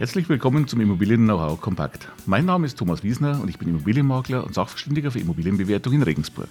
Herzlich willkommen zum Immobilien Know-how Kompakt. Mein Name ist Thomas Wiesner und ich bin Immobilienmakler und Sachverständiger für Immobilienbewertung in Regensburg.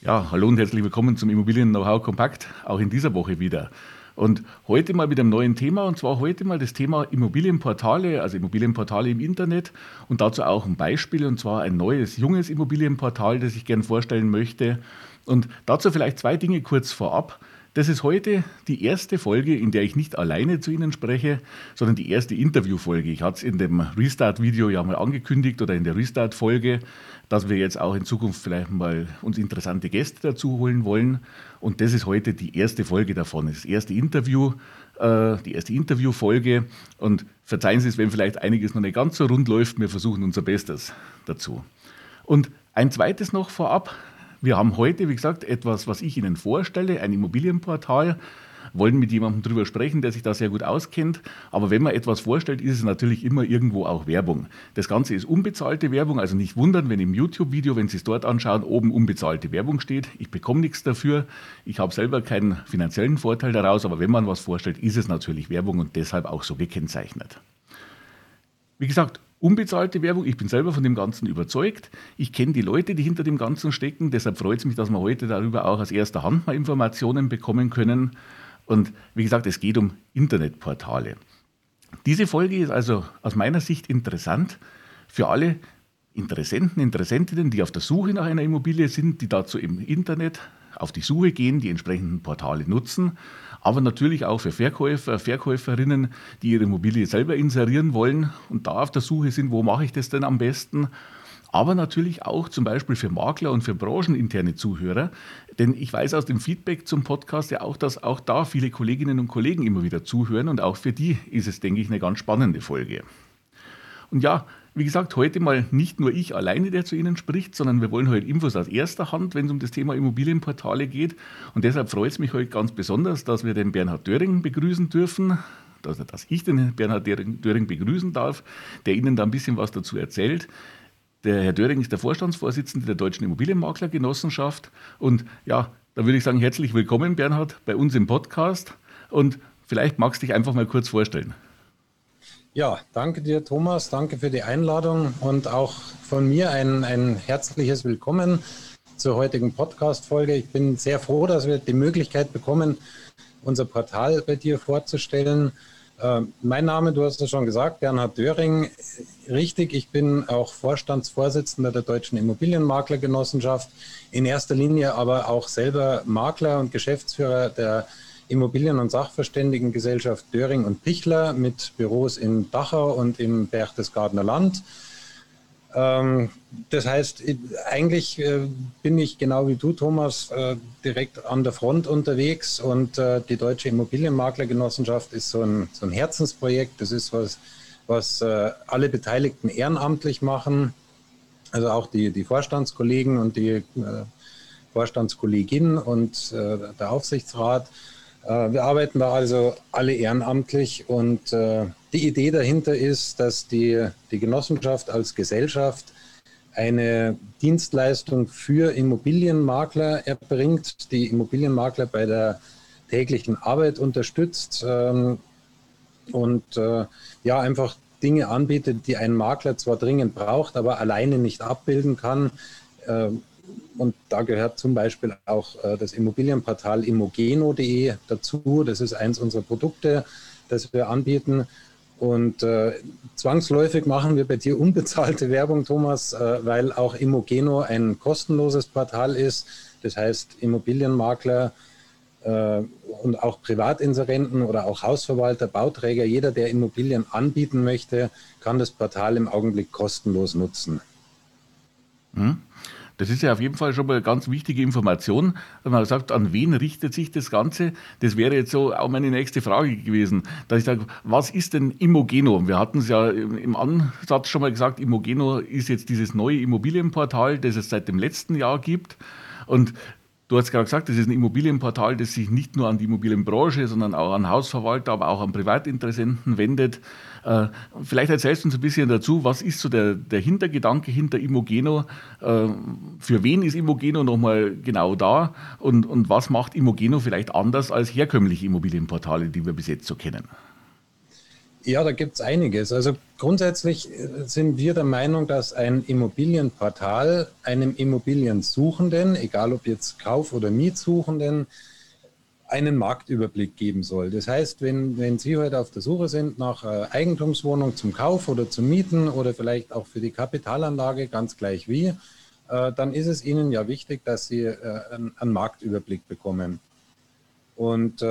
Ja, hallo und herzlich willkommen zum Immobilien Know-how Kompakt, auch in dieser Woche wieder. Und heute mal mit einem neuen Thema, und zwar heute mal das Thema Immobilienportale, also Immobilienportale im Internet und dazu auch ein Beispiel, und zwar ein neues, junges Immobilienportal, das ich gerne vorstellen möchte. Und dazu vielleicht zwei Dinge kurz vorab. Das ist heute die erste Folge, in der ich nicht alleine zu Ihnen spreche, sondern die erste Interviewfolge. Ich hatte es in dem Restart-Video ja mal angekündigt oder in der Restart-Folge, dass wir jetzt auch in Zukunft vielleicht mal uns interessante Gäste dazu holen wollen. Und das ist heute die erste Folge davon. Das erste Interview, äh, die erste Interviewfolge. Und verzeihen Sie es, wenn vielleicht einiges noch nicht ganz so rund läuft. Wir versuchen unser Bestes dazu. Und ein zweites noch vorab. Wir haben heute, wie gesagt, etwas, was ich Ihnen vorstelle, ein Immobilienportal, wollen mit jemandem drüber sprechen, der sich da sehr gut auskennt. Aber wenn man etwas vorstellt, ist es natürlich immer irgendwo auch Werbung. Das Ganze ist unbezahlte Werbung, also nicht wundern, wenn im YouTube-Video, wenn Sie es dort anschauen, oben unbezahlte Werbung steht. Ich bekomme nichts dafür. Ich habe selber keinen finanziellen Vorteil daraus, aber wenn man was vorstellt, ist es natürlich Werbung und deshalb auch so gekennzeichnet. Wie gesagt, unbezahlte Werbung. Ich bin selber von dem Ganzen überzeugt. Ich kenne die Leute, die hinter dem Ganzen stecken. Deshalb freut es mich, dass wir heute darüber auch aus erster Hand mal Informationen bekommen können. Und wie gesagt, es geht um Internetportale. Diese Folge ist also aus meiner Sicht interessant für alle Interessenten, Interessentinnen, die auf der Suche nach einer Immobilie sind, die dazu im Internet auf die Suche gehen, die entsprechenden Portale nutzen, aber natürlich auch für Verkäufer, Verkäuferinnen, die ihre Immobilie selber inserieren wollen und da auf der Suche sind, wo mache ich das denn am besten aber natürlich auch zum Beispiel für Makler und für brancheninterne Zuhörer. Denn ich weiß aus dem Feedback zum Podcast ja auch, dass auch da viele Kolleginnen und Kollegen immer wieder zuhören und auch für die ist es, denke ich, eine ganz spannende Folge. Und ja, wie gesagt, heute mal nicht nur ich alleine, der zu Ihnen spricht, sondern wir wollen heute Infos aus erster Hand, wenn es um das Thema Immobilienportale geht. Und deshalb freut es mich heute ganz besonders, dass wir den Bernhard Döring begrüßen dürfen, dass, dass ich den Bernhard Döring begrüßen darf, der Ihnen da ein bisschen was dazu erzählt. Der Herr Döring ist der Vorstandsvorsitzende der Deutschen Immobilienmaklergenossenschaft. Und ja, da würde ich sagen, herzlich willkommen, Bernhard, bei uns im Podcast. Und vielleicht magst du dich einfach mal kurz vorstellen. Ja, danke dir, Thomas. Danke für die Einladung und auch von mir ein, ein herzliches Willkommen zur heutigen Podcast-Folge. Ich bin sehr froh, dass wir die Möglichkeit bekommen, unser Portal bei dir vorzustellen. Äh, mein Name, du hast es schon gesagt, Bernhard Döring. Richtig, ich bin auch Vorstandsvorsitzender der Deutschen Immobilienmaklergenossenschaft, in erster Linie aber auch selber Makler und Geschäftsführer der Immobilien- und Sachverständigengesellschaft Döring und Pichler mit Büros in Dachau und im Berchtesgadener Land. Ähm, das heißt, eigentlich äh, bin ich genau wie du, Thomas, äh, direkt an der Front unterwegs und äh, die Deutsche Immobilienmaklergenossenschaft ist so ein, so ein Herzensprojekt. Das ist was, was alle Beteiligten ehrenamtlich machen, also auch die, die Vorstandskollegen und die Vorstandskollegin und der Aufsichtsrat. Äh, wir arbeiten da also alle ehrenamtlich und äh, die Idee dahinter ist, dass die, die Genossenschaft als Gesellschaft eine Dienstleistung für Immobilienmakler erbringt, die Immobilienmakler bei der täglichen Arbeit unterstützt ähm, und äh, ja einfach Dinge anbietet, die ein Makler zwar dringend braucht, aber alleine nicht abbilden kann. Ähm, und da gehört zum Beispiel auch äh, das Immobilienportal immogeno.de dazu. Das ist eins unserer Produkte, das wir anbieten. Und äh, zwangsläufig machen wir bei dir unbezahlte Werbung, Thomas, äh, weil auch Immogeno ein kostenloses Portal ist. Das heißt, Immobilienmakler äh, und auch Privatinserenten oder auch Hausverwalter, Bauträger, jeder, der Immobilien anbieten möchte, kann das Portal im Augenblick kostenlos nutzen. Hm. Das ist ja auf jeden Fall schon mal eine ganz wichtige Information. Wenn man sagt, an wen richtet sich das Ganze? Das wäre jetzt so auch meine nächste Frage gewesen, dass ich sage, was ist denn Immogeno? Wir hatten es ja im Ansatz schon mal gesagt, Immogeno ist jetzt dieses neue Immobilienportal, das es seit dem letzten Jahr gibt. Und Du hast gerade gesagt, das ist ein Immobilienportal, das sich nicht nur an die Immobilienbranche, sondern auch an Hausverwalter, aber auch an Privatinteressenten wendet. Äh, vielleicht erzählst du uns ein bisschen dazu, was ist so der, der Hintergedanke hinter Immogeno? Äh, für wen ist Immogeno nochmal genau da? Und, und was macht Immogeno vielleicht anders als herkömmliche Immobilienportale, die wir bis jetzt so kennen? Ja, da gibt es einiges. Also grundsätzlich äh, sind wir der Meinung, dass ein Immobilienportal einem Immobiliensuchenden, egal ob jetzt Kauf- oder Mietsuchenden, einen Marktüberblick geben soll. Das heißt, wenn, wenn Sie heute auf der Suche sind nach äh, Eigentumswohnung zum Kauf oder zum Mieten oder vielleicht auch für die Kapitalanlage, ganz gleich wie, äh, dann ist es Ihnen ja wichtig, dass Sie einen, einen Marktüberblick bekommen. Und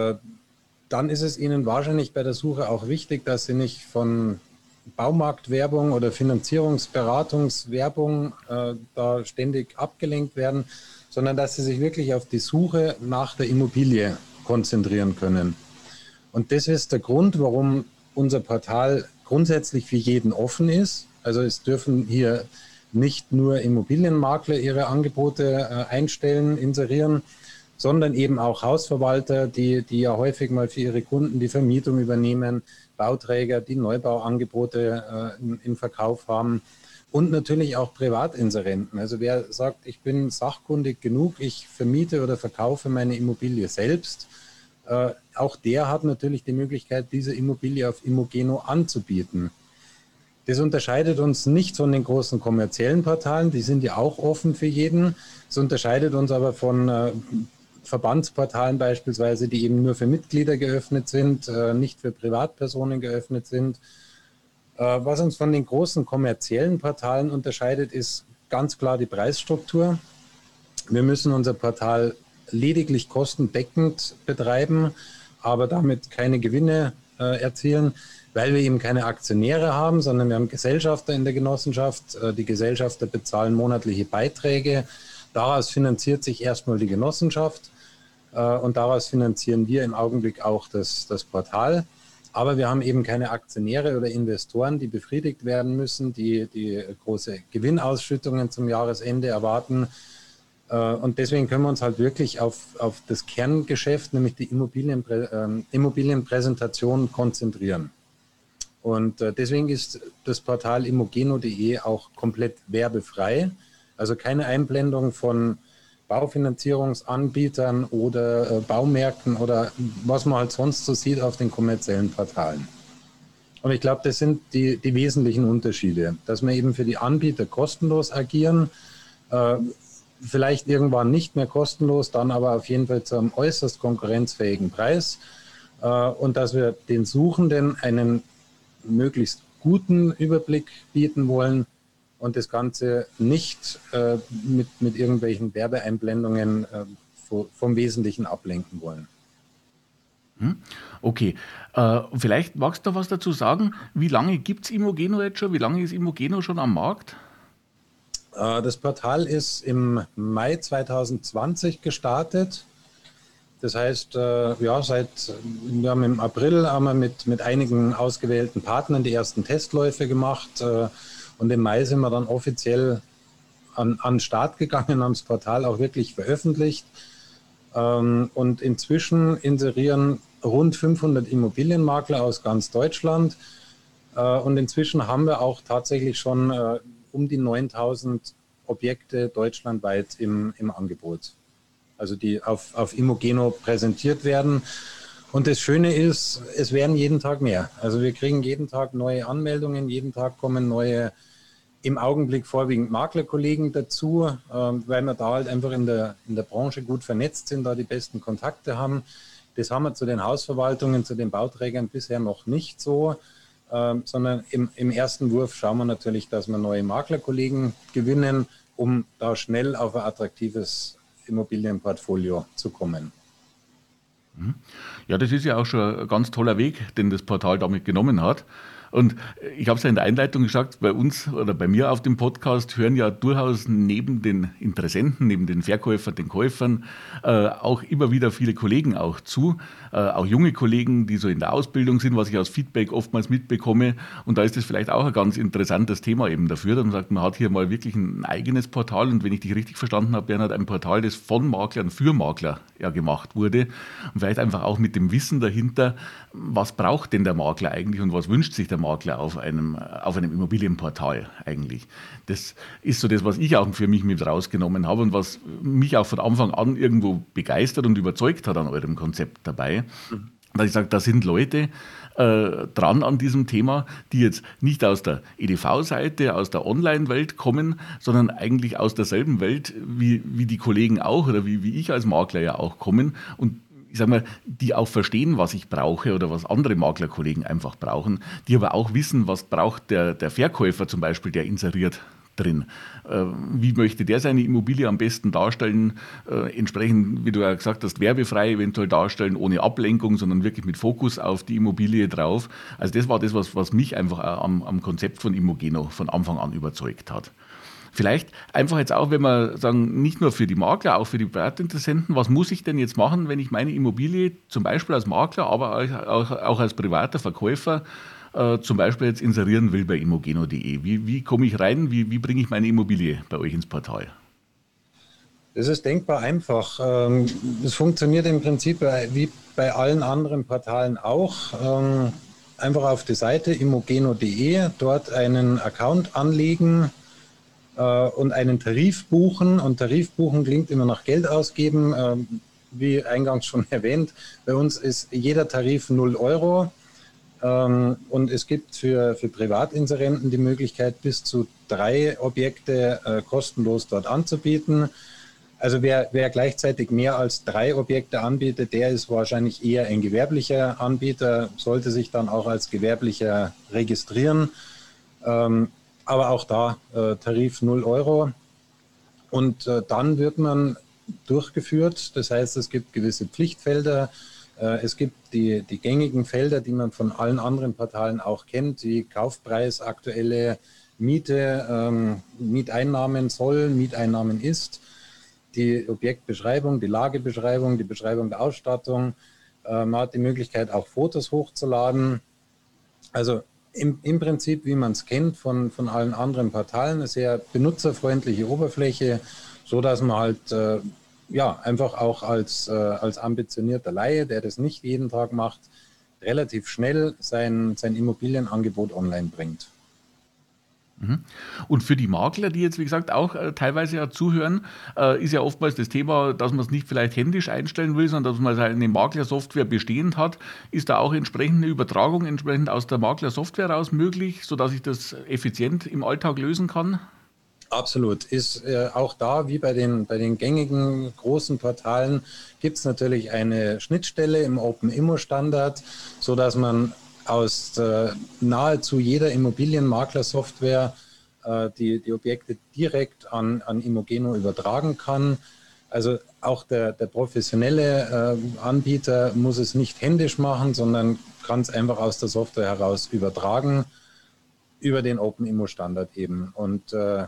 dann ist es Ihnen wahrscheinlich bei der Suche auch wichtig, dass Sie nicht von Baumarktwerbung oder Finanzierungsberatungswerbung äh, da ständig abgelenkt werden, sondern dass Sie sich wirklich auf die Suche nach der Immobilie konzentrieren können. Und das ist der Grund, warum unser Portal grundsätzlich für jeden offen ist. Also es dürfen hier nicht nur Immobilienmakler ihre Angebote äh, einstellen, inserieren, sondern eben auch Hausverwalter, die, die ja häufig mal für ihre Kunden die Vermietung übernehmen, Bauträger, die Neubauangebote äh, im, im Verkauf haben und natürlich auch Privatinserenten. Also wer sagt, ich bin sachkundig genug, ich vermiete oder verkaufe meine Immobilie selbst, äh, auch der hat natürlich die Möglichkeit, diese Immobilie auf Immogeno anzubieten. Das unterscheidet uns nicht von den großen kommerziellen Portalen, die sind ja auch offen für jeden. Es unterscheidet uns aber von äh, Verbandsportalen beispielsweise, die eben nur für Mitglieder geöffnet sind, äh, nicht für Privatpersonen geöffnet sind. Äh, was uns von den großen kommerziellen Portalen unterscheidet, ist ganz klar die Preisstruktur. Wir müssen unser Portal lediglich kostendeckend betreiben, aber damit keine Gewinne äh, erzielen, weil wir eben keine Aktionäre haben, sondern wir haben Gesellschafter in der Genossenschaft. Die Gesellschafter bezahlen monatliche Beiträge. Daraus finanziert sich erstmal die Genossenschaft. Äh, und daraus finanzieren wir im Augenblick auch das, das Portal. Aber wir haben eben keine Aktionäre oder Investoren, die befriedigt werden müssen, die, die große Gewinnausschüttungen zum Jahresende erwarten. Äh, und deswegen können wir uns halt wirklich auf, auf das Kerngeschäft, nämlich die Immobilienprä ähm, Immobilienpräsentation konzentrieren. Und äh, deswegen ist das Portal immogeno.de auch komplett werbefrei. Also keine Einblendung von Baufinanzierungsanbietern oder äh, Baumärkten oder was man halt sonst so sieht auf den kommerziellen Portalen. Und ich glaube, das sind die, die wesentlichen Unterschiede, dass wir eben für die Anbieter kostenlos agieren, äh, vielleicht irgendwann nicht mehr kostenlos, dann aber auf jeden Fall zu einem äußerst konkurrenzfähigen Preis äh, und dass wir den Suchenden einen möglichst guten Überblick bieten wollen, und das Ganze nicht äh, mit, mit irgendwelchen Werbeeinblendungen äh, vom Wesentlichen ablenken wollen. Hm? Okay, äh, vielleicht magst du was dazu sagen. Wie lange gibt es Immogeno jetzt schon? Wie lange ist Immogeno schon am Markt? Äh, das Portal ist im Mai 2020 gestartet. Das heißt, äh, ja, seit wir haben im April haben wir mit, mit einigen ausgewählten Partnern die ersten Testläufe gemacht. Und im Mai sind wir dann offiziell an, an den Start gegangen, haben das Portal auch wirklich veröffentlicht. Ähm, und inzwischen inserieren rund 500 Immobilienmakler aus ganz Deutschland. Äh, und inzwischen haben wir auch tatsächlich schon äh, um die 9000 Objekte deutschlandweit im, im Angebot. Also die auf, auf Immogeno präsentiert werden. Und das Schöne ist, es werden jeden Tag mehr. Also wir kriegen jeden Tag neue Anmeldungen, jeden Tag kommen neue im Augenblick vorwiegend Maklerkollegen dazu, ähm, weil wir da halt einfach in der, in der Branche gut vernetzt sind, da die besten Kontakte haben. Das haben wir zu den Hausverwaltungen, zu den Bauträgern bisher noch nicht so, ähm, sondern im, im ersten Wurf schauen wir natürlich, dass wir neue Maklerkollegen gewinnen, um da schnell auf ein attraktives Immobilienportfolio zu kommen. Mhm. Ja, das ist ja auch schon ein ganz toller Weg, den das Portal damit genommen hat. Und ich habe es ja in der Einleitung gesagt, bei uns oder bei mir auf dem Podcast hören ja durchaus neben den Interessenten, neben den Verkäufern, den Käufern äh, auch immer wieder viele Kollegen auch zu, äh, auch junge Kollegen, die so in der Ausbildung sind, was ich aus Feedback oftmals mitbekomme. Und da ist das vielleicht auch ein ganz interessantes Thema eben dafür, dass man sagt, man hat hier mal wirklich ein eigenes Portal. Und wenn ich dich richtig verstanden habe, Bernhard, ein Portal, das von Maklern für Makler ja gemacht wurde. Und vielleicht einfach auch mit dem Wissen dahinter, was braucht denn der Makler eigentlich und was wünscht sich der Makler auf einem, auf einem Immobilienportal eigentlich. Das ist so das, was ich auch für mich mit rausgenommen habe und was mich auch von Anfang an irgendwo begeistert und überzeugt hat an eurem Konzept dabei. Mhm. Dass ich sage, da sind Leute, äh, dran an diesem Thema, die jetzt nicht aus der EDV-Seite, aus der Online-Welt kommen, sondern eigentlich aus derselben Welt wie, wie die Kollegen auch oder wie, wie ich als Makler ja auch kommen und ich sag mal, die auch verstehen, was ich brauche oder was andere Maklerkollegen einfach brauchen, die aber auch wissen, was braucht der, der Verkäufer zum Beispiel, der inseriert drin. Äh, wie möchte der seine Immobilie am besten darstellen? Äh, entsprechend, wie du ja gesagt hast, werbefrei eventuell darstellen, ohne Ablenkung, sondern wirklich mit Fokus auf die Immobilie drauf. Also das war das, was, was mich einfach am, am Konzept von Immogeno von Anfang an überzeugt hat. Vielleicht einfach jetzt auch, wenn wir sagen, nicht nur für die Makler, auch für die Privatinteressenten, was muss ich denn jetzt machen, wenn ich meine Immobilie zum Beispiel als Makler, aber auch, auch als privater Verkäufer äh, zum Beispiel jetzt inserieren will bei immogeno.de? Wie, wie komme ich rein? Wie, wie bringe ich meine Immobilie bei euch ins Portal? Das ist denkbar einfach. Ähm, es funktioniert im Prinzip wie bei allen anderen Portalen auch. Ähm, einfach auf die Seite immogeno.de, dort einen Account anlegen, und einen Tarif buchen. Und Tarif buchen klingt immer nach Geld ausgeben. Ähm, wie eingangs schon erwähnt, bei uns ist jeder Tarif 0 Euro. Ähm, und es gibt für, für Privatinserenten die Möglichkeit, bis zu drei Objekte äh, kostenlos dort anzubieten. Also wer, wer gleichzeitig mehr als drei Objekte anbietet, der ist wahrscheinlich eher ein gewerblicher Anbieter, sollte sich dann auch als gewerblicher registrieren. Ähm, aber auch da äh, Tarif 0 Euro. Und äh, dann wird man durchgeführt. Das heißt, es gibt gewisse Pflichtfelder. Äh, es gibt die, die gängigen Felder, die man von allen anderen Portalen auch kennt, wie Kaufpreis, aktuelle Miete, ähm, Mieteinnahmen soll, Mieteinnahmen ist, die Objektbeschreibung, die Lagebeschreibung, die Beschreibung der Ausstattung. Äh, man hat die Möglichkeit, auch Fotos hochzuladen. Also im, im Prinzip, wie man es kennt von, von allen anderen Portalen, eine sehr benutzerfreundliche Oberfläche, so dass man halt äh, ja einfach auch als, äh, als ambitionierter Laie, der das nicht jeden Tag macht, relativ schnell sein, sein Immobilienangebot online bringt. Mhm. Und für die Makler, die jetzt, wie gesagt, auch äh, teilweise ja zuhören, äh, ist ja oftmals das Thema, dass man es nicht vielleicht händisch einstellen will, sondern dass man seine Maklersoftware bestehend hat. Ist da auch entsprechende Übertragung entsprechend aus der Maklersoftware raus möglich, sodass ich das effizient im Alltag lösen kann? Absolut. Ist äh, auch da, wie bei den, bei den gängigen großen Portalen, gibt es natürlich eine Schnittstelle im Open Immo Standard, sodass man aus äh, nahezu jeder Immobilienmaklersoftware äh, die, die Objekte direkt an, an Immogeno übertragen kann. Also auch der, der professionelle äh, Anbieter muss es nicht händisch machen, sondern kann es einfach aus der Software heraus übertragen über den OpenImmo-Standard eben. Und äh,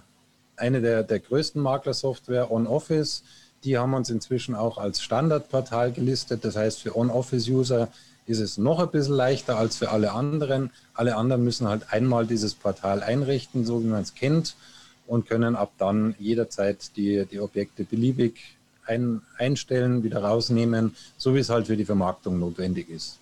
eine der, der größten Maklersoftware, OnOffice, die haben uns inzwischen auch als Standardportal gelistet. Das heißt, für OnOffice-User ist es noch ein bisschen leichter als für alle anderen. Alle anderen müssen halt einmal dieses Portal einrichten, so wie man es kennt, und können ab dann jederzeit die, die Objekte beliebig ein, einstellen, wieder rausnehmen, so wie es halt für die Vermarktung notwendig ist.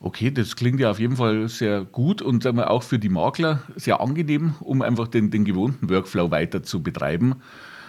Okay, das klingt ja auf jeden Fall sehr gut und auch für die Makler sehr angenehm, um einfach den, den gewohnten Workflow weiter zu betreiben.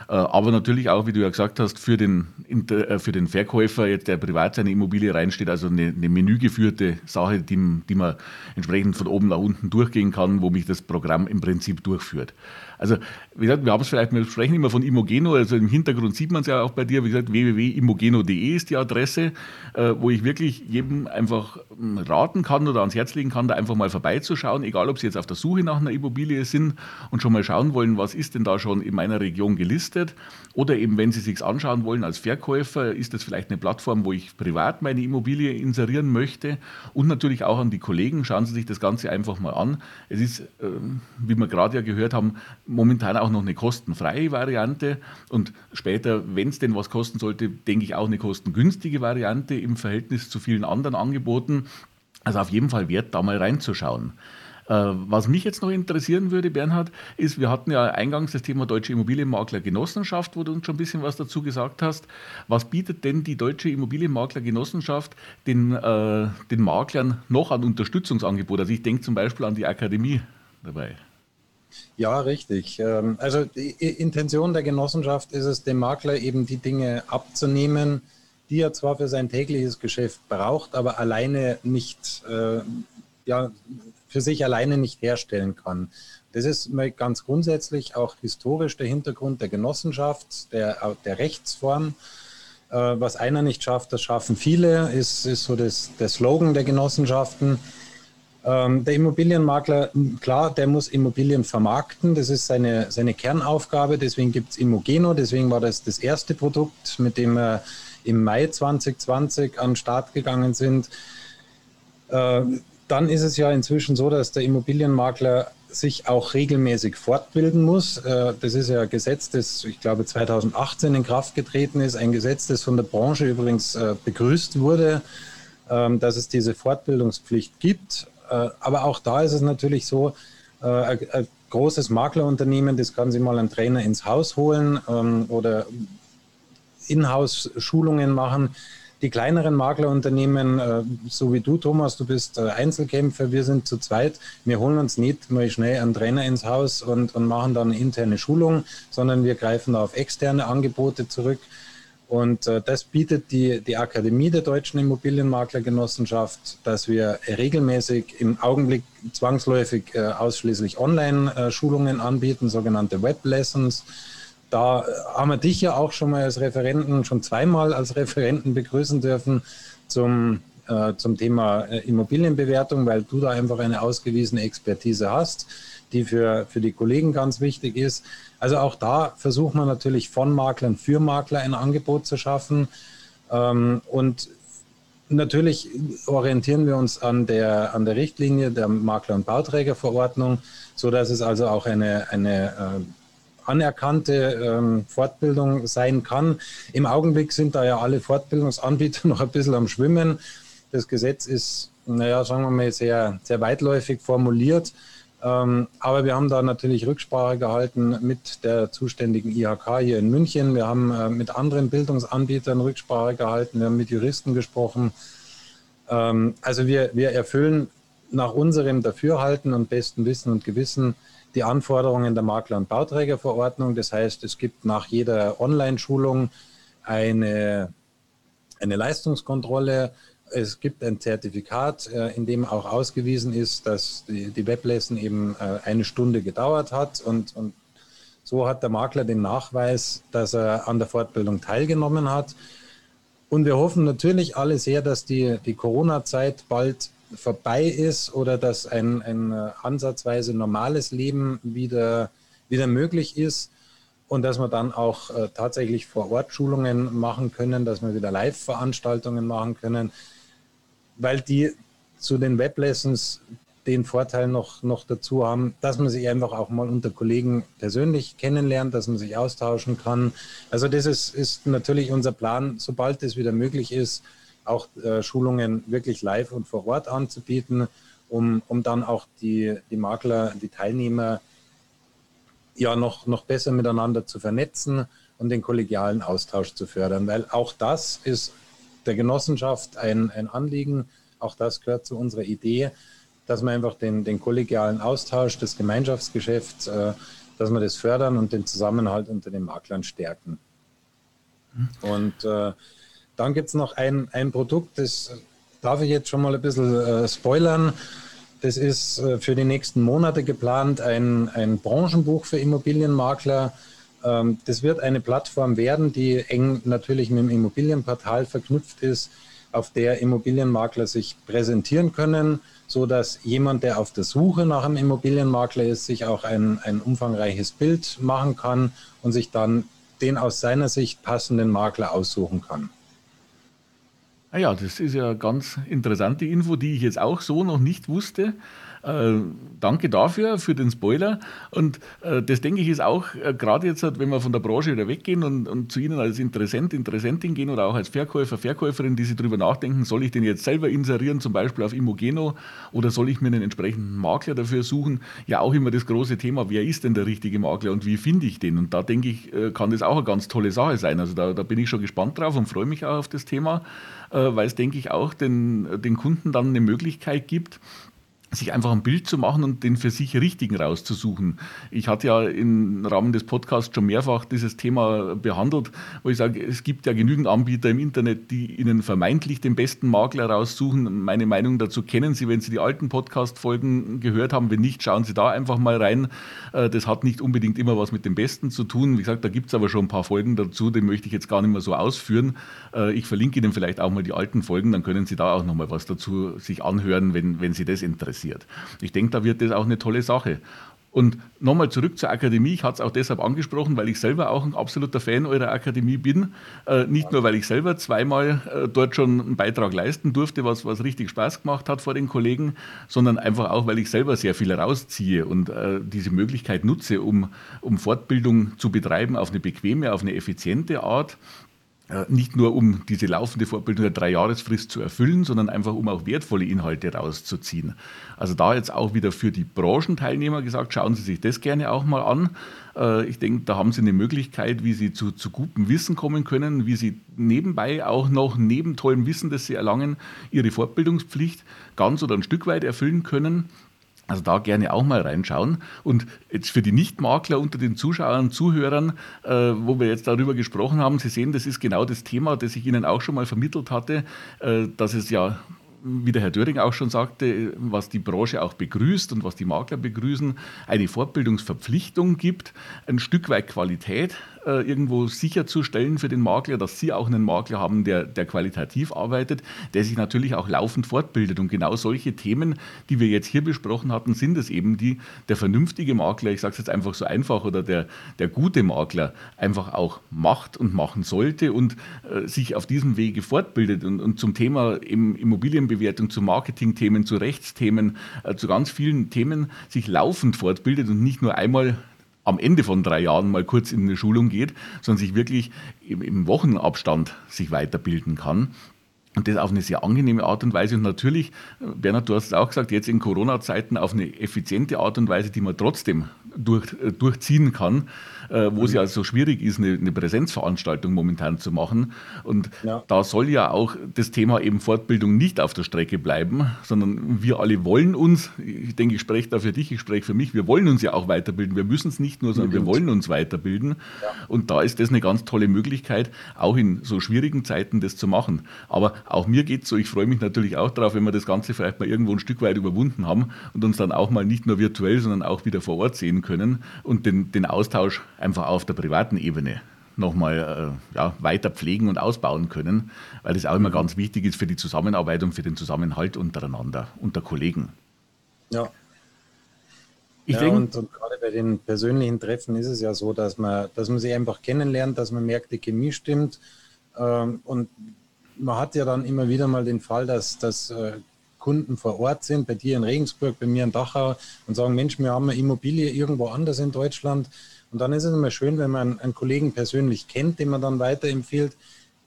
Äh, aber natürlich auch, wie du ja gesagt hast, für den, äh, für den Verkäufer, der privat seine Immobilie reinsteht, also eine, eine menügeführte Sache, die, die man entsprechend von oben nach unten durchgehen kann, wo mich das Programm im Prinzip durchführt. Also, wie gesagt, wir haben es vielleicht, wir sprechen immer von Immogeno, also im Hintergrund sieht man es ja auch bei dir, wie gesagt, www.immogeno.de ist die Adresse, äh, wo ich wirklich jedem einfach hm, raten kann oder ans Herz legen kann, da einfach mal vorbeizuschauen, egal ob sie jetzt auf der Suche nach einer Immobilie sind und schon mal schauen wollen, was ist denn da schon in meiner Region gelistet. Oder eben, wenn Sie sich anschauen wollen als Verkäufer, ist das vielleicht eine Plattform, wo ich privat meine Immobilie inserieren möchte. Und natürlich auch an die Kollegen, schauen Sie sich das Ganze einfach mal an. Es ist, ähm, wie wir gerade ja gehört haben, momentan auch noch eine kostenfreie Variante. Und später, wenn es denn was kosten sollte, denke ich auch eine kostengünstige Variante im Verhältnis zu vielen anderen Angeboten. Also auf jeden Fall wert, da mal reinzuschauen. Äh, was mich jetzt noch interessieren würde, Bernhard, ist, wir hatten ja eingangs das Thema Deutsche Immobilienmakler Genossenschaft, wo du uns schon ein bisschen was dazu gesagt hast. Was bietet denn die Deutsche Immobilienmakler Genossenschaft den, äh, den Maklern noch an Unterstützungsangebot? Also ich denke zum Beispiel an die Akademie dabei. Ja, richtig. Ähm, also die Intention der Genossenschaft ist es, dem Makler eben die Dinge abzunehmen, die er zwar für sein tägliches Geschäft braucht, aber alleine nicht, äh, ja, für sich alleine nicht herstellen kann. Das ist ganz grundsätzlich auch historisch der Hintergrund der Genossenschaft, der, der Rechtsform. Äh, was einer nicht schafft, das schaffen viele, ist, ist so das, der Slogan der Genossenschaften. Ähm, der Immobilienmakler, klar, der muss Immobilien vermarkten. Das ist seine, seine Kernaufgabe. Deswegen gibt es Immogeno. Deswegen war das das erste Produkt, mit dem er im Mai 2020 an den Start gegangen sind. Äh, dann ist es ja inzwischen so, dass der Immobilienmakler sich auch regelmäßig fortbilden muss. Äh, das ist ja ein Gesetz, das ich glaube 2018 in Kraft getreten ist, ein Gesetz, das von der Branche übrigens äh, begrüßt wurde, ähm, dass es diese Fortbildungspflicht gibt. Aber auch da ist es natürlich so, ein großes Maklerunternehmen, das kann sich mal einen Trainer ins Haus holen ähm, oder Inhouse-Schulungen machen. Die kleineren Maklerunternehmen, äh, so wie du, Thomas, du bist äh, Einzelkämpfer, wir sind zu zweit. Wir holen uns nicht mal schnell einen Trainer ins Haus und, und machen dann interne Schulung, sondern wir greifen da auf externe Angebote zurück. Und äh, das bietet die, die Akademie der Deutschen Immobilienmaklergenossenschaft, dass wir regelmäßig im Augenblick zwangsläufig äh, ausschließlich Online-Schulungen anbieten, sogenannte Web Lessons. Da haben wir dich ja auch schon mal als Referenten, schon zweimal als Referenten begrüßen dürfen zum, äh, zum Thema äh, Immobilienbewertung, weil du da einfach eine ausgewiesene Expertise hast, die für, für die Kollegen ganz wichtig ist. Also auch da versucht man natürlich von Maklern für Makler ein Angebot zu schaffen. Ähm, und natürlich orientieren wir uns an der, an der Richtlinie der Makler- und Bauträgerverordnung, so dass es also auch eine, eine äh, anerkannte ähm, Fortbildung sein kann. Im Augenblick sind da ja alle Fortbildungsanbieter noch ein bisschen am Schwimmen. Das Gesetz ist, naja, sagen wir mal, sehr, sehr weitläufig formuliert. Ähm, aber wir haben da natürlich Rücksprache gehalten mit der zuständigen IHK hier in München. Wir haben äh, mit anderen Bildungsanbietern Rücksprache gehalten. Wir haben mit Juristen gesprochen. Ähm, also wir, wir erfüllen nach unserem Dafürhalten und besten Wissen und Gewissen die Anforderungen der Makler- und Bauträgerverordnung. Das heißt, es gibt nach jeder Online-Schulung eine, eine Leistungskontrolle. Es gibt ein Zertifikat, äh, in dem auch ausgewiesen ist, dass die, die Weblessen eben äh, eine Stunde gedauert hat. Und, und so hat der Makler den Nachweis, dass er an der Fortbildung teilgenommen hat. Und wir hoffen natürlich alle sehr, dass die, die Corona-Zeit bald vorbei ist oder dass ein, ein äh, ansatzweise normales Leben wieder, wieder möglich ist und dass wir dann auch äh, tatsächlich vor Ort Schulungen machen können, dass wir wieder Live-Veranstaltungen machen können, weil die zu den Weblessons den Vorteil noch, noch dazu haben, dass man sich einfach auch mal unter Kollegen persönlich kennenlernt, dass man sich austauschen kann. Also das ist, ist natürlich unser Plan, sobald es wieder möglich ist, auch äh, Schulungen wirklich live und vor Ort anzubieten, um, um dann auch die, die Makler, die Teilnehmer ja noch, noch besser miteinander zu vernetzen und den kollegialen Austausch zu fördern, weil auch das ist der Genossenschaft ein, ein Anliegen, auch das gehört zu unserer Idee, dass wir einfach den, den kollegialen Austausch des Gemeinschaftsgeschäfts, äh, dass wir das fördern und den Zusammenhalt unter den Maklern stärken. Hm. Und äh, dann gibt es noch ein, ein Produkt, das darf ich jetzt schon mal ein bisschen äh, spoilern. Das ist äh, für die nächsten Monate geplant, ein, ein Branchenbuch für Immobilienmakler. Ähm, das wird eine Plattform werden, die eng natürlich mit dem Immobilienportal verknüpft ist, auf der Immobilienmakler sich präsentieren können, so dass jemand, der auf der Suche nach einem Immobilienmakler ist, sich auch ein, ein umfangreiches Bild machen kann und sich dann den aus seiner Sicht passenden Makler aussuchen kann. Ah ja, das ist ja ganz interessante Info, die ich jetzt auch so noch nicht wusste. Äh, danke dafür, für den Spoiler. Und äh, das denke ich ist auch, äh, gerade jetzt, wenn wir von der Branche wieder weggehen und, und zu Ihnen als Interessent, Interessentin gehen oder auch als Verkäufer, Verkäuferin, die sich darüber nachdenken, soll ich den jetzt selber inserieren, zum Beispiel auf Immogeno, oder soll ich mir einen entsprechenden Makler dafür suchen? Ja, auch immer das große Thema, wer ist denn der richtige Makler und wie finde ich den? Und da denke ich, äh, kann das auch eine ganz tolle Sache sein. Also da, da bin ich schon gespannt drauf und freue mich auch auf das Thema, äh, weil es, denke ich, auch den, den Kunden dann eine Möglichkeit gibt, sich einfach ein Bild zu machen und den für sich richtigen rauszusuchen. Ich hatte ja im Rahmen des Podcasts schon mehrfach dieses Thema behandelt, wo ich sage, es gibt ja genügend Anbieter im Internet, die Ihnen vermeintlich den besten Makler raussuchen. Meine Meinung dazu kennen Sie, wenn Sie die alten Podcast-Folgen gehört haben. Wenn nicht, schauen Sie da einfach mal rein. Äh, das hat nicht unbedingt immer was mit dem Besten zu tun. Wie gesagt, da gibt es aber schon ein paar Folgen dazu, die möchte ich jetzt gar nicht mehr so ausführen. Äh, ich verlinke Ihnen vielleicht auch mal die alten Folgen, dann können Sie da auch noch mal was dazu sich anhören, wenn, wenn Sie das interessiert interessiert. Ich denke, da wird das auch eine tolle Sache. Und nochmal zurück zur Akademie. Ich hatte es auch deshalb angesprochen, weil ich selber auch ein absoluter Fan eurer Akademie bin. Äh, nicht nur, weil ich selber zweimal äh, dort schon einen Beitrag leisten durfte, was, was richtig Spaß gemacht hat vor den Kollegen, sondern einfach auch, weil ich selber sehr viel rausziehe und äh, diese Möglichkeit nutze, um, um Fortbildung zu betreiben auf eine bequeme, auf eine effiziente Art nicht nur um diese laufende Fortbildung der Dreijahresfrist zu erfüllen, sondern einfach um auch wertvolle Inhalte rauszuziehen. Also da jetzt auch wieder für die Branchenteilnehmer gesagt, schauen Sie sich das gerne auch mal an. Äh, ich denke, da haben Sie eine Möglichkeit, wie Sie zu, zu gutem Wissen kommen können, wie Sie nebenbei auch noch neben tollem Wissen, das Sie erlangen, Ihre Fortbildungspflicht ganz oder ein Stück weit erfüllen können also da gerne auch mal reinschauen. Und jetzt für die Nichtmakler unter den Zuschauern, Zuhörern, äh, wo wir jetzt darüber gesprochen haben, Sie sehen, das ist genau das Thema, das ich Ihnen auch schon mal vermittelt hatte, äh, dass es ja wie der Herr Döring auch schon sagte, was die Branche auch begrüßt und was die Makler begrüßen, eine Fortbildungsverpflichtung gibt, ein Stück weit Qualität äh, irgendwo sicherzustellen für den Makler, dass Sie auch einen Makler haben, der, der qualitativ arbeitet, der sich natürlich auch laufend fortbildet. Und genau solche Themen, die wir jetzt hier besprochen hatten, sind es eben, die der vernünftige Makler, ich sage es jetzt einfach so einfach, oder der, der gute Makler einfach auch macht und machen sollte und äh, sich auf diesem Wege fortbildet. Und, und zum Thema Immobilienbewertung, zu Marketingthemen, zu Rechtsthemen, äh, zu ganz vielen Themen sich laufend fortbildet und nicht nur einmal am Ende von drei Jahren mal kurz in eine Schulung geht, sondern sich wirklich im, Wochenabstand sich weiterbilden kann. Und das auf eine sehr angenehme Art und Weise. Und natürlich, Bernhard, du hast es auch gesagt, jetzt in Corona-Zeiten auf eine effiziente Art und Weise, die man trotzdem durch, äh, durchziehen kann äh, wo es ja so schwierig ist, eine, eine, Präsenzveranstaltung momentan zu machen. Und ja. da soll ja auch das Thema eben Fortbildung nicht auf der Strecke bleiben, sondern wir alle wollen uns, ich denke, ich spreche da für dich, ich spreche für mich, wir wollen uns ja auch weiterbilden. Wir müssen es nicht nur, sondern wir wollen uns weiterbilden. Ja. Und da ist das eine ganz tolle Möglichkeit, auch in so schwierigen Zeiten das zu machen. Aber auch mir geht es so, ich freue mich natürlich auch darauf, wenn wir das Ganze vielleicht mal irgendwo ein Stück weit überwunden haben und uns dann auch mal nicht nur virtuell, sondern auch wieder vor Ort sehen können und den, den Austausch einfach auf der privaten Ebene nochmal äh, ja, weiter pflegen und ausbauen können, weil das auch immer ganz wichtig ist für die Zusammenarbeit und für den Zusammenhalt untereinander, unter Kollegen. Ja. Ich ja, denke, und, und, gerade bei den persönlichen Treffen ist es ja so, dass man, dass man sich einfach kennenlernt, dass man merkt, die Chemie stimmt. Ähm, und man hat ja dann immer wieder mal den Fall, dass, dass äh, Kunden vor Ort sind, bei dir in Regensburg, bei mir in Dachau und sagen, Mensch, wir haben eine Immobilie irgendwo anders in Deutschland und dann ist es immer schön, wenn man einen Kollegen persönlich kennt, den man dann weiterempfiehlt,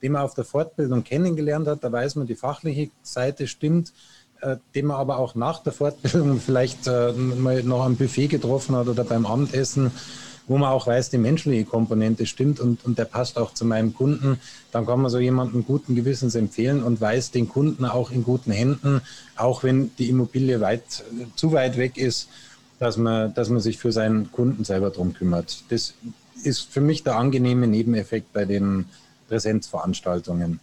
den man auf der Fortbildung kennengelernt hat. Da weiß man, die fachliche Seite stimmt, äh, den man aber auch nach der Fortbildung vielleicht äh, mal noch am Buffet getroffen hat oder beim Abendessen, wo man auch weiß, die menschliche Komponente stimmt und, und der passt auch zu meinem Kunden. Dann kann man so jemanden guten Gewissens empfehlen und weiß den Kunden auch in guten Händen, auch wenn die Immobilie weit, zu weit weg ist dass man, dass man sich für seinen Kunden selber darum kümmert. Das ist für mich der angenehme Nebeneffekt bei den Präsenzveranstaltungen.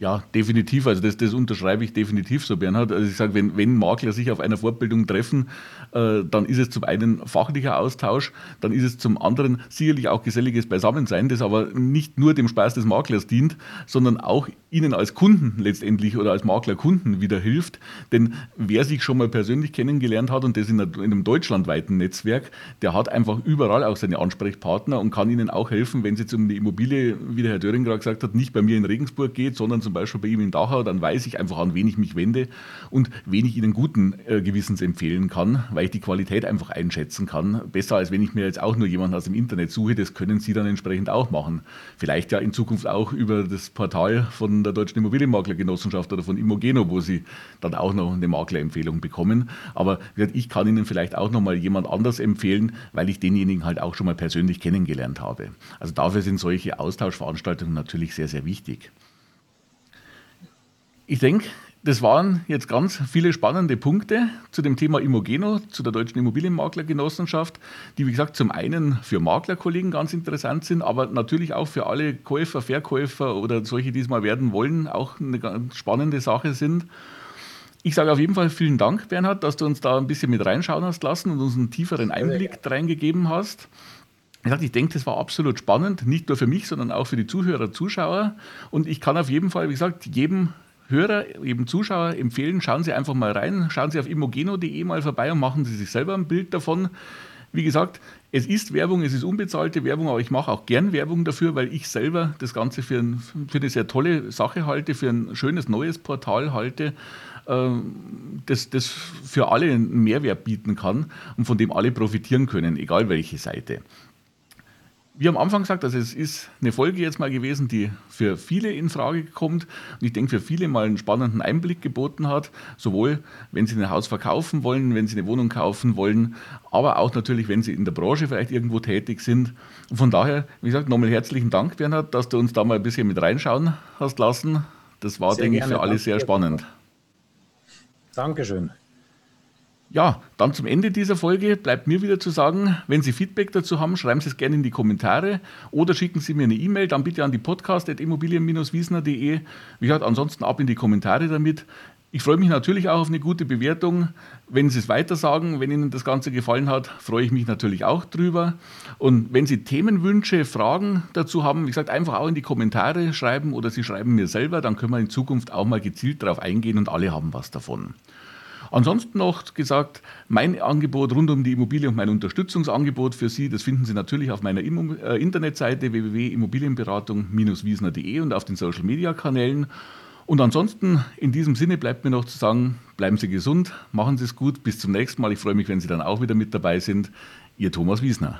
Ja, definitiv. Also das, das unterschreibe ich definitiv so, Bernhard. Also ich sage, wenn, wenn Makler sich auf einer Fortbildung treffen, äh, dann ist es zum einen fachlicher Austausch, dann ist es zum anderen sicherlich auch geselliges Beisammensein, das aber nicht nur dem Spaß des Maklers dient, sondern auch Ihnen als Kunden letztendlich oder als Maklerkunden wieder hilft. Denn wer sich schon mal persönlich kennengelernt hat und das in, einem deutschlandweiten Netzwerk, der hat einfach überall auch seine Ansprechpartner und kann Ihnen auch helfen, wenn es jetzt um die Immobilie, wie der Herr Döring gerade gesagt hat, nicht bei mir in Regensburg geht, sondern zum zum Beispiel bei ihm in Dachau, dann weiß ich einfach, an wen ich mich wende und wen ich Ihnen guten äh, Gewissens empfehlen kann, weil ich die Qualität einfach einschätzen kann. Besser als wenn ich mir jetzt auch nur jemanden aus dem Internet suche, das können Sie dann entsprechend auch machen. Vielleicht ja in Zukunft auch über das Portal von der Deutschen Immobilienmaklergenossenschaft oder von Immogeno, wo Sie dann auch noch eine Maklerempfehlung bekommen. Aber ich kann Ihnen vielleicht auch noch mal jemand anders empfehlen, weil ich denjenigen halt auch schon mal persönlich kennengelernt habe. Also dafür sind solche Austauschveranstaltungen natürlich sehr, sehr wichtig. Ich denke, das waren jetzt ganz viele spannende Punkte zu dem Thema Immogeno, zu der Deutschen Immobilienmaklergenossenschaft, die, wie gesagt, zum einen für Maklerkollegen ganz interessant sind, aber natürlich auch für alle Käufer, Verkäufer oder solche, die es mal werden wollen, auch eine ganz spannende Sache sind. Ich sage auf jeden Fall vielen Dank, Bernhard, dass du uns da ein bisschen mit reinschauen hast lassen und uns einen tieferen Einblick reingegeben hast. Ich denke, das war absolut spannend, nicht nur für mich, sondern auch für die Zuhörer, Zuschauer. Und ich kann auf jeden Fall, wie gesagt, jedem Hörer, eben Zuschauer empfehlen, schauen Sie einfach mal rein, schauen Sie auf immogeno.de mal vorbei und machen Sie sich selber ein Bild davon. Wie gesagt, es ist Werbung, es ist unbezahlte Werbung, aber ich mache auch gern Werbung dafür, weil ich selber das Ganze für, ein, für eine sehr tolle Sache halte, für ein schönes neues Portal halte, ähm, das, das für alle einen Mehrwert bieten kann und von dem alle profitieren können, egal welche Seite wie am Anfang gesagt, also es ist eine Folge jetzt mal gewesen, die für viele in Frage kommt und ich denke für viele mal einen spannenden Einblick geboten hat, sowohl wenn sie ein Haus verkaufen wollen, wenn sie eine Wohnung kaufen wollen, aber auch natürlich, wenn sie in der Branche vielleicht irgendwo tätig sind. Und von daher, wie gesagt, nochmal herzlichen Dank, Bernhard, dass du uns da mal ein bisschen mit reinschauen hast lassen. Das war, sehr denke ich, für alle sehr spannend. Dankeschön. Ja, dann zum Ende dieser Folge bleibt mir wieder zu sagen, wenn Sie Feedback dazu haben, schreiben Sie es gerne in die Kommentare oder schicken Sie mir eine E-Mail, dann bitte an die podcast.immobilien-wiesner.de. Wie gesagt, ansonsten ab in die Kommentare damit. Ich freue mich natürlich auch auf eine gute Bewertung. Wenn Sie es weiter sagen, wenn Ihnen das Ganze gefallen hat, freue ich mich natürlich auch drüber. Und wenn Sie Themenwünsche, Fragen dazu haben, wie gesagt, einfach auch in die Kommentare schreiben oder Sie schreiben mir selber, dann können wir in Zukunft auch mal gezielt darauf eingehen und alle haben was davon. Ansonsten noch gesagt, mein Angebot rund um die Immobilie und mein Unterstützungsangebot für Sie, das finden Sie natürlich auf meiner äh, Internetseite www.immobilienberatung-wiesner.de und auf den Social Media Kanälen. Und ansonsten, in diesem Sinne bleibt mir noch zu sagen, bleiben Sie gesund, machen Sie es gut, bis zum nächsten Mal. Ich freue mich, wenn Sie dann auch wieder mit dabei sind. Ihr Thomas Wiesner.